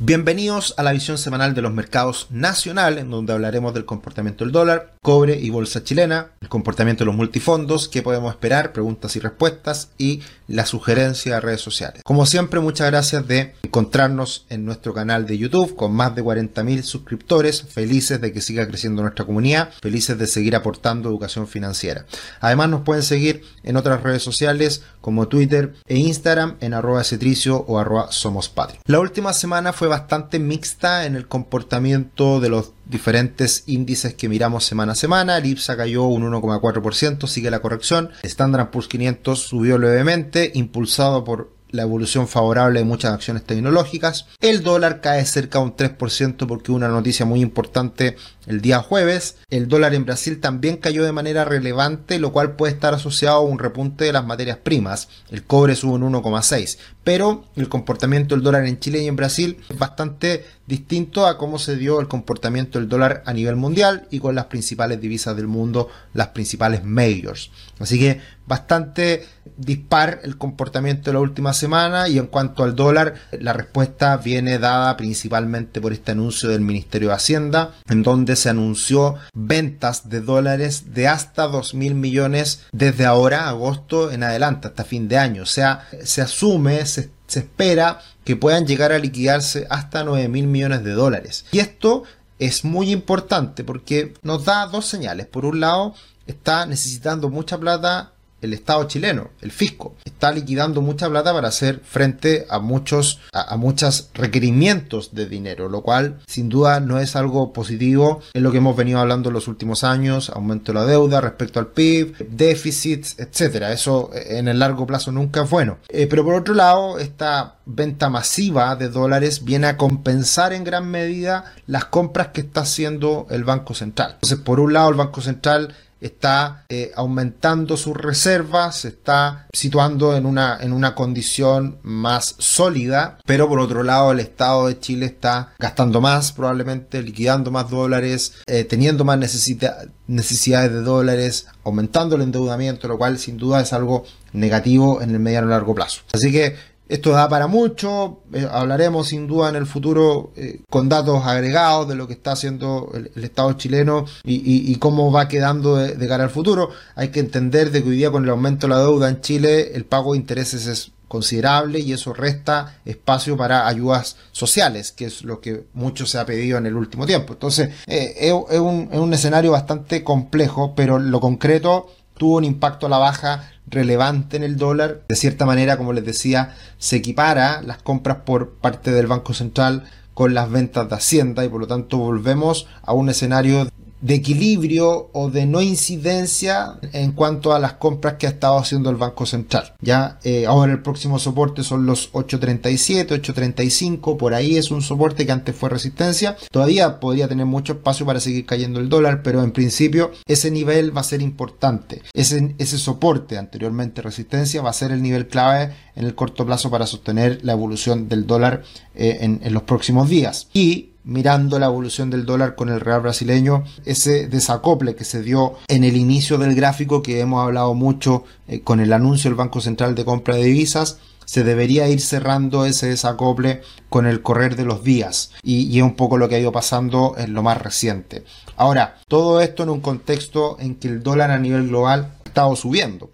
Bienvenidos a la visión semanal de los mercados nacionales, en donde hablaremos del comportamiento del dólar, cobre y bolsa chilena, el comportamiento de los multifondos, qué podemos esperar, preguntas y respuestas y la sugerencia de redes sociales. Como siempre, muchas gracias de encontrarnos en nuestro canal de YouTube con más de 40.000 suscriptores, felices de que siga creciendo nuestra comunidad, felices de seguir aportando educación financiera. Además, nos pueden seguir en otras redes sociales como Twitter e Instagram en arroba cetricio o arroba somos La última semana fue bastante mixta en el comportamiento de los diferentes índices que miramos semana a semana. El IPSA cayó un 1,4%, sigue la corrección. Standard Poor's 500 subió levemente, impulsado por la evolución favorable de muchas acciones tecnológicas. El dólar cae cerca de un 3% porque una noticia muy importante el día jueves. El dólar en Brasil también cayó de manera relevante, lo cual puede estar asociado a un repunte de las materias primas. El cobre sube un 1,6, pero el comportamiento del dólar en Chile y en Brasil es bastante distinto a cómo se dio el comportamiento del dólar a nivel mundial y con las principales divisas del mundo, las principales majors. Así que bastante dispar el comportamiento de la última semana y en cuanto al dólar, la respuesta viene dada principalmente por este anuncio del Ministerio de Hacienda, en donde se anunció ventas de dólares de hasta 2 mil millones desde ahora, agosto en adelante, hasta fin de año. O sea, se asume, se, se espera que puedan llegar a liquidarse hasta 9 mil millones de dólares. Y esto es muy importante porque nos da dos señales. Por un lado, está necesitando mucha plata el Estado chileno, el fisco, está liquidando mucha plata para hacer frente a muchos, a, muchos requerimientos de dinero, lo cual sin duda no es algo positivo. Es lo que hemos venido hablando en los últimos años, aumento de la deuda respecto al PIB, déficits, etcétera. Eso eh, en el largo plazo nunca es bueno. Eh, pero por otro lado, esta venta masiva de dólares viene a compensar en gran medida las compras que está haciendo el Banco Central. Entonces, por un lado, el Banco Central está eh, aumentando sus reservas, se está situando en una, en una condición más sólida, pero por otro lado el Estado de Chile está gastando más probablemente, liquidando más dólares, eh, teniendo más necesidades de dólares, aumentando el endeudamiento, lo cual sin duda es algo negativo en el mediano y largo plazo. Así que esto da para mucho, eh, hablaremos sin duda en el futuro eh, con datos agregados de lo que está haciendo el, Estado chileno y, cómo va quedando de, cara al futuro. Hay que entender de que hoy día con el aumento de la deuda en Chile el pago de intereses es considerable y eso resta espacio para ayudas sociales, que es lo que mucho se ha pedido en el último tiempo. Entonces, eh, es, un, es un escenario bastante complejo, pero lo concreto tuvo un impacto a la baja relevante en el dólar. De cierta manera, como les decía, se equipara las compras por parte del Banco Central con las ventas de Hacienda y por lo tanto volvemos a un escenario de equilibrio o de no incidencia en cuanto a las compras que ha estado haciendo el Banco Central. Ya eh, ahora el próximo soporte son los 8.37, 8.35, por ahí es un soporte que antes fue resistencia. Todavía podría tener mucho espacio para seguir cayendo el dólar, pero en principio ese nivel va a ser importante. Ese, ese soporte anteriormente resistencia va a ser el nivel clave en el corto plazo para sostener la evolución del dólar eh, en, en los próximos días. Y mirando la evolución del dólar con el real brasileño, ese desacople que se dio en el inicio del gráfico que hemos hablado mucho eh, con el anuncio del Banco Central de compra de divisas, se debería ir cerrando ese desacople con el correr de los días y, y, es un poco lo que ha ido pasando en lo más reciente. Ahora, todo esto en un contexto en que el dólar a nivel global ha estado subiendo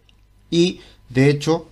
y de hecho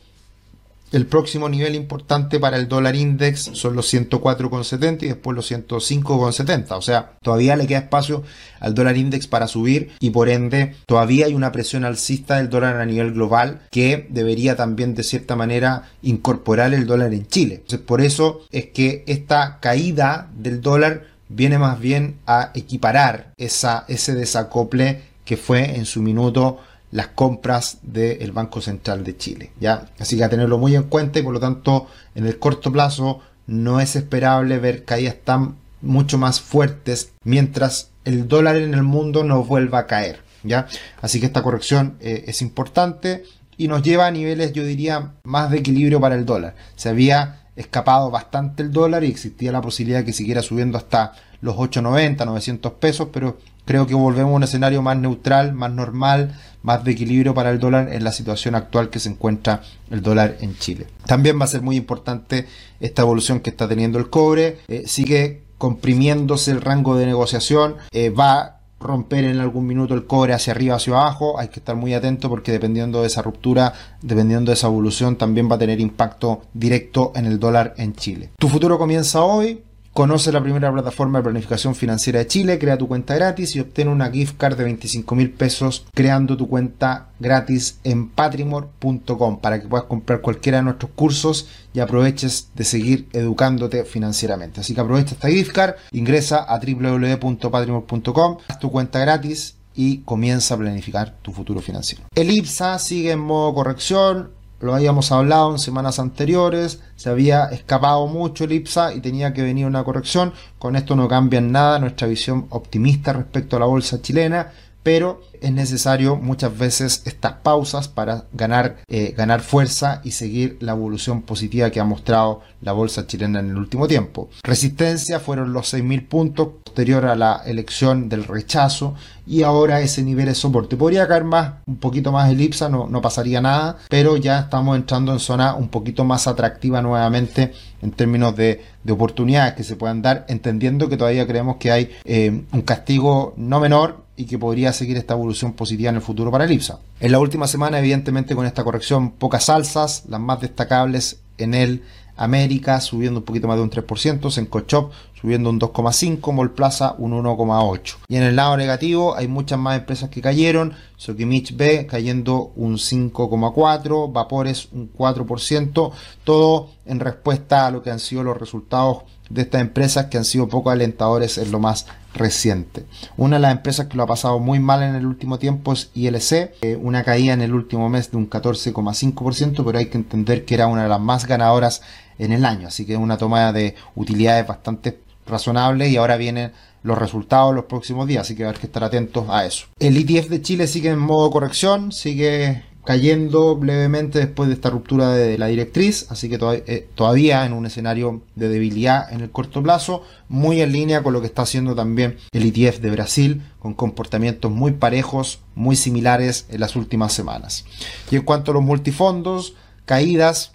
el próximo nivel importante para el dólar index son los 104,70 y después los 105,70. O sea, todavía le queda espacio al dólar index para subir y por ende todavía hay una presión alcista del dólar a nivel global que debería también de cierta manera incorporar el dólar en Chile. Entonces, por eso es que esta caída del dólar viene más bien a equiparar esa, ese desacople que fue en su minuto las compras del Banco Central de Chile. ¿ya? Así que a tenerlo muy en cuenta y por lo tanto en el corto plazo no es esperable ver caídas tan mucho más fuertes mientras el dólar en el mundo no vuelva a caer. ¿ya? Así que esta corrección eh, es importante y nos lleva a niveles, yo diría, más de equilibrio para el dólar. Se había escapado bastante el dólar y existía la posibilidad de que siguiera subiendo hasta los 890, 900 pesos, pero creo que volvemos a un escenario más neutral, más normal, más de equilibrio para el dólar en la situación actual que se encuentra el dólar en Chile. También va a ser muy importante esta evolución que está teniendo el cobre. Eh, sigue comprimiéndose el rango de negociación, eh, va romper en algún minuto el cobre hacia arriba, hacia abajo. Hay que estar muy atento porque dependiendo de esa ruptura, dependiendo de esa evolución, también va a tener impacto directo en el dólar en Chile. Tu futuro comienza hoy. Conoce la primera plataforma de planificación financiera de Chile, crea tu cuenta gratis y obtén una gift card de 25 mil pesos creando tu cuenta gratis en patrimor.com para que puedas comprar cualquiera de nuestros cursos y aproveches de seguir educándote financieramente. Así que aprovecha esta gift card, ingresa a www.patrimor.com, haz tu cuenta gratis y comienza a planificar tu futuro financiero. El IPSA sigue en modo corrección, lo habíamos hablado en semanas anteriores, se había escapado mucho el IPSA y tenía que venir una corrección. Con esto no cambia en nada nuestra visión optimista respecto a la bolsa chilena, pero es necesario muchas veces estas pausas para ganar, eh, ganar fuerza y seguir la evolución positiva que ha mostrado la bolsa chilena en el último tiempo. Resistencia fueron los 6.000 puntos posterior a la elección del rechazo y ahora ese nivel de soporte. Podría caer más, un poquito más elipsa, no, no pasaría nada, pero ya estamos entrando en zona un poquito más atractiva nuevamente en términos de, de oportunidades que se puedan dar, entendiendo que todavía creemos que hay eh, un castigo no menor y que podría seguir esta evolución positiva en el futuro para el IPSA. En la última semana, evidentemente, con esta corrección, pocas alzas, las más destacables en el América subiendo un poquito más de un 3%, Sencochop subiendo un 2,5%, Molplaza un 1,8%. Y en el lado negativo hay muchas más empresas que cayeron, Sokimich B cayendo un 5,4%, Vapores un 4%, todo en respuesta a lo que han sido los resultados de estas empresas que han sido poco alentadores en lo más reciente. Una de las empresas que lo ha pasado muy mal en el último tiempo es ILC, una caída en el último mes de un 14,5%, pero hay que entender que era una de las más ganadoras en el año, así que es una toma de utilidades bastante razonable y ahora vienen los resultados los próximos días, así que hay que estar atentos a eso. El ETF de Chile sigue en modo corrección, sigue cayendo levemente después de esta ruptura de la directriz, así que eh, todavía en un escenario de debilidad en el corto plazo, muy en línea con lo que está haciendo también el ETF de Brasil, con comportamientos muy parejos, muy similares en las últimas semanas. Y en cuanto a los multifondos, caídas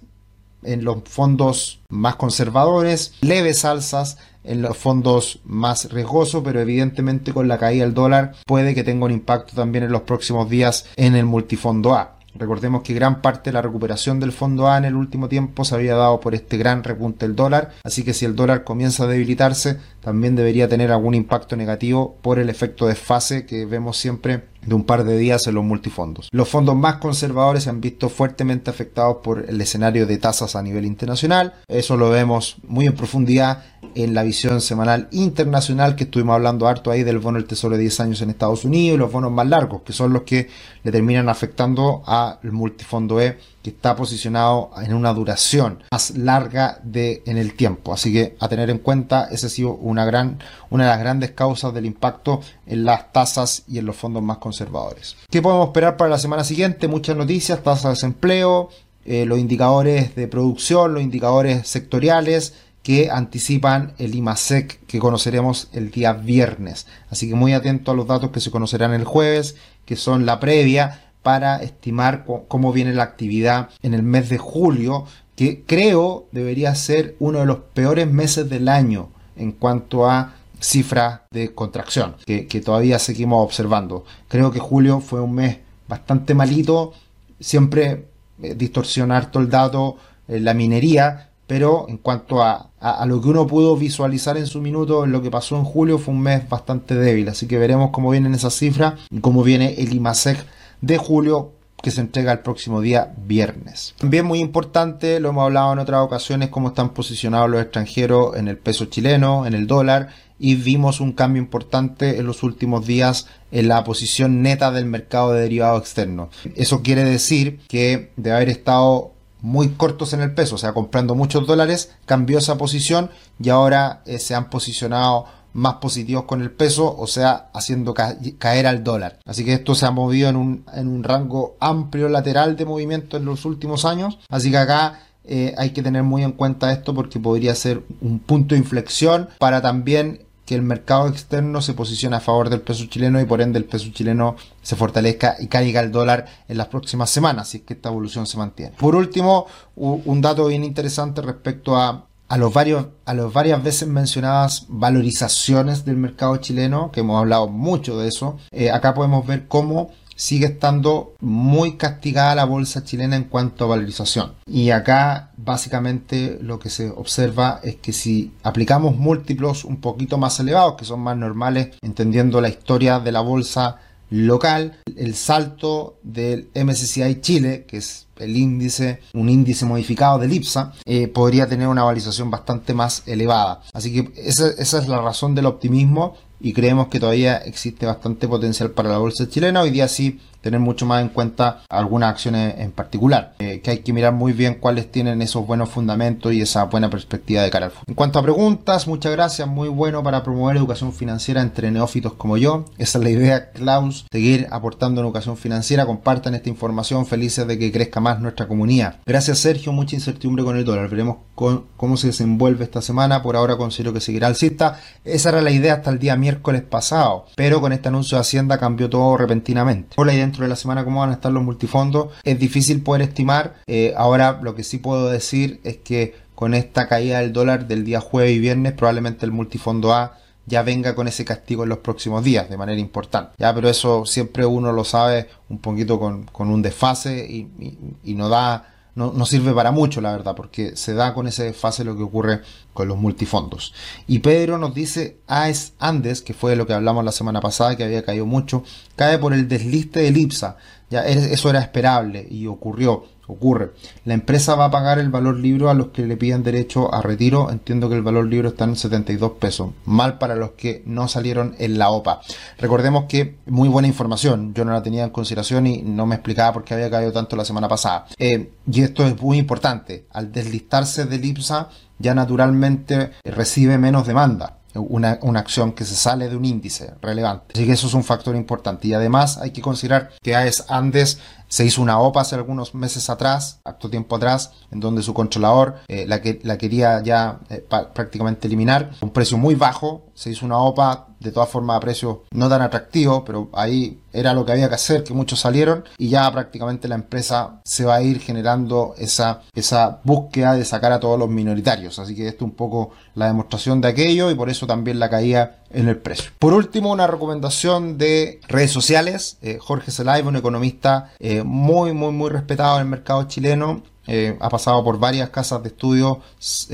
en los fondos más conservadores, leves alzas en los fondos más riesgosos, pero evidentemente con la caída del dólar puede que tenga un impacto también en los próximos días en el multifondo A. Recordemos que gran parte de la recuperación del fondo A en el último tiempo se había dado por este gran repunte del dólar, así que si el dólar comienza a debilitarse, también debería tener algún impacto negativo por el efecto de fase que vemos siempre de un par de días en los multifondos. Los fondos más conservadores se han visto fuertemente afectados por el escenario de tasas a nivel internacional. Eso lo vemos muy en profundidad en la visión semanal internacional que estuvimos hablando harto ahí del bono del tesoro de 10 años en Estados Unidos y los bonos más largos, que son los que le terminan afectando al multifondo E que está posicionado en una duración más larga de en el tiempo. Así que a tener en cuenta, esa ha sido una gran, una de las grandes causas del impacto en las tasas y en los fondos más conservadores. ¿Qué podemos esperar para la semana siguiente? Muchas noticias, tasas de desempleo, eh, los indicadores de producción, los indicadores sectoriales que anticipan el IMASEC que conoceremos el día viernes. Así que muy atento a los datos que se conocerán el jueves, que son la previa para estimar cómo viene la actividad en el mes de julio, que creo debería ser uno de los peores meses del año en cuanto a cifra de contracción que, todavía seguimos observando. Creo que julio fue un mes bastante malito, siempre eh, distorsionar todo el dato, eh, la minería, pero en cuanto a, a, lo que uno pudo visualizar en su minuto, en lo que pasó en julio, fue un mes bastante débil. Así que veremos cómo vienen esas cifras y cómo viene el IMASEC de julio que se entrega el próximo día viernes. También muy importante, lo hemos hablado en otras ocasiones, cómo están posicionados los extranjeros en el peso chileno, en el dólar, y vimos un cambio importante en los últimos días en la posición neta del mercado de derivados externos. Eso quiere decir que de haber estado muy cortos en el peso, o sea, comprando muchos dólares, cambió esa posición y ahora eh, se han posicionado más positivos con el peso, o sea, haciendo caer al dólar. Así que esto se ha movido en un, en un rango amplio lateral de movimiento en los últimos años. Así que acá eh, hay que tener muy en cuenta esto porque podría ser un punto de inflexión para también que el mercado externo se posicione a favor del peso chileno y por ende el peso chileno se fortalezca y caiga el dólar en las próximas semanas, si es que esta evolución se mantiene. Por último, un dato bien interesante respecto a, a los varios, a las varias veces mencionadas valorizaciones del mercado chileno, que hemos hablado mucho de eso. Eh, acá podemos ver cómo sigue estando muy castigada la bolsa chilena en cuanto a valorización. Y acá básicamente lo que se observa es que si aplicamos múltiplos un poquito más elevados, que son más normales, entendiendo la historia de la bolsa local, el salto del MSCI Chile, que es el índice, un índice modificado del IPSA, eh, podría tener una valorización bastante más elevada. Así que esa, esa es la razón del optimismo y creemos que todavía existe bastante potencial para la bolsa chilena. Hoy día sí tener mucho más en cuenta algunas acciones en particular, eh, que hay que mirar muy bien cuáles tienen esos buenos fundamentos y esa buena perspectiva de cara al futuro. En cuanto a preguntas, muchas gracias, muy bueno para promover educación financiera entre neófitos como yo. Esa es la idea, Klaus, seguir aportando educación financiera, compartan esta información, felices de que crezca más nuestra comunidad. Gracias Sergio, mucha incertidumbre con el dólar, veremos cómo se desenvuelve esta semana, por ahora considero que seguirá alcista. Esa era la idea hasta el día miércoles pasado, pero con este anuncio de Hacienda cambió todo repentinamente. Hola y dentro de la semana cómo van a estar los multifondos. Es difícil poder estimar. Eh, ahora lo que sí puedo decir es que con esta caída del dólar del día jueves y viernes probablemente el multifondo A ya venga con ese castigo en los próximos días de manera importante. Ya, pero eso siempre uno lo sabe un poquito con, un desfase y no da no, sirve para mucho, la verdad, porque se da con ese fase lo que ocurre con los multifondos. Y Pedro nos dice, AES Andes, que fue lo que hablamos la semana pasada, que había caído mucho, cae por el desliste del IPSA. Ya eso era esperable y ocurrió ocurre. La empresa va a pagar el valor libro a los que le pidan derecho a retiro. Entiendo que el valor libro está en 72 pesos. Mal para los que no salieron en la OPA. Recordemos que muy buena información. Yo no la tenía en consideración y no me explicaba por qué había caído tanto la semana pasada. Eh, y esto es muy importante. Al deslistarse del IPSA ya naturalmente recibe menos demanda una, una, acción que se sale de un índice relevante. Así que eso es un factor importante. Y además hay que considerar que AES Andes se hizo una OPA hace algunos meses atrás, acto tiempo atrás, en donde su controlador eh, la, que, la quería ya eh, prácticamente eliminar. Un precio muy bajo, se hizo una OPA de todas formas a precio no tan atractivo, pero ahí era lo que había que hacer, que muchos salieron y ya prácticamente la empresa se va a ir generando esa, esa búsqueda de sacar a todos los minoritarios. Así que esto es un poco la demostración de aquello y por eso también la caía en el precio. Por último, una recomendación de redes sociales. Eh, Jorge Zelaiva, un economista eh, muy, muy, muy respetado en el mercado chileno. Eh, ha pasado por varias casas de estudio,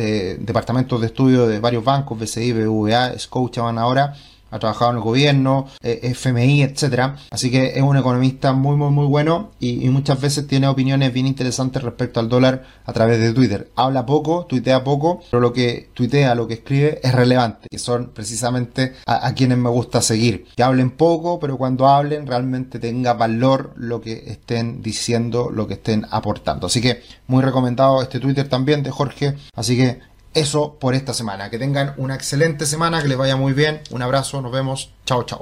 departamentos de estudio de varios bancos, BCI, BVA, Scotiabank ahora ha trabajado en el gobierno, eh, FMI, etcétera. Así que es un economista muy, muy, muy bueno y, muchas veces tiene opiniones bien interesantes respecto al dólar a través de Twitter. Habla poco, tuitea poco, pero lo que tuitea, lo que escribe es relevante, que son precisamente a, quienes me gusta seguir. Que hablen poco, pero cuando hablen realmente tenga valor lo que estén diciendo, lo que estén aportando. Así que muy recomendado este Twitter también de Jorge. Así que eso por esta semana. Que tengan una excelente semana, que les vaya muy bien. Un abrazo, nos vemos. Chao, chao.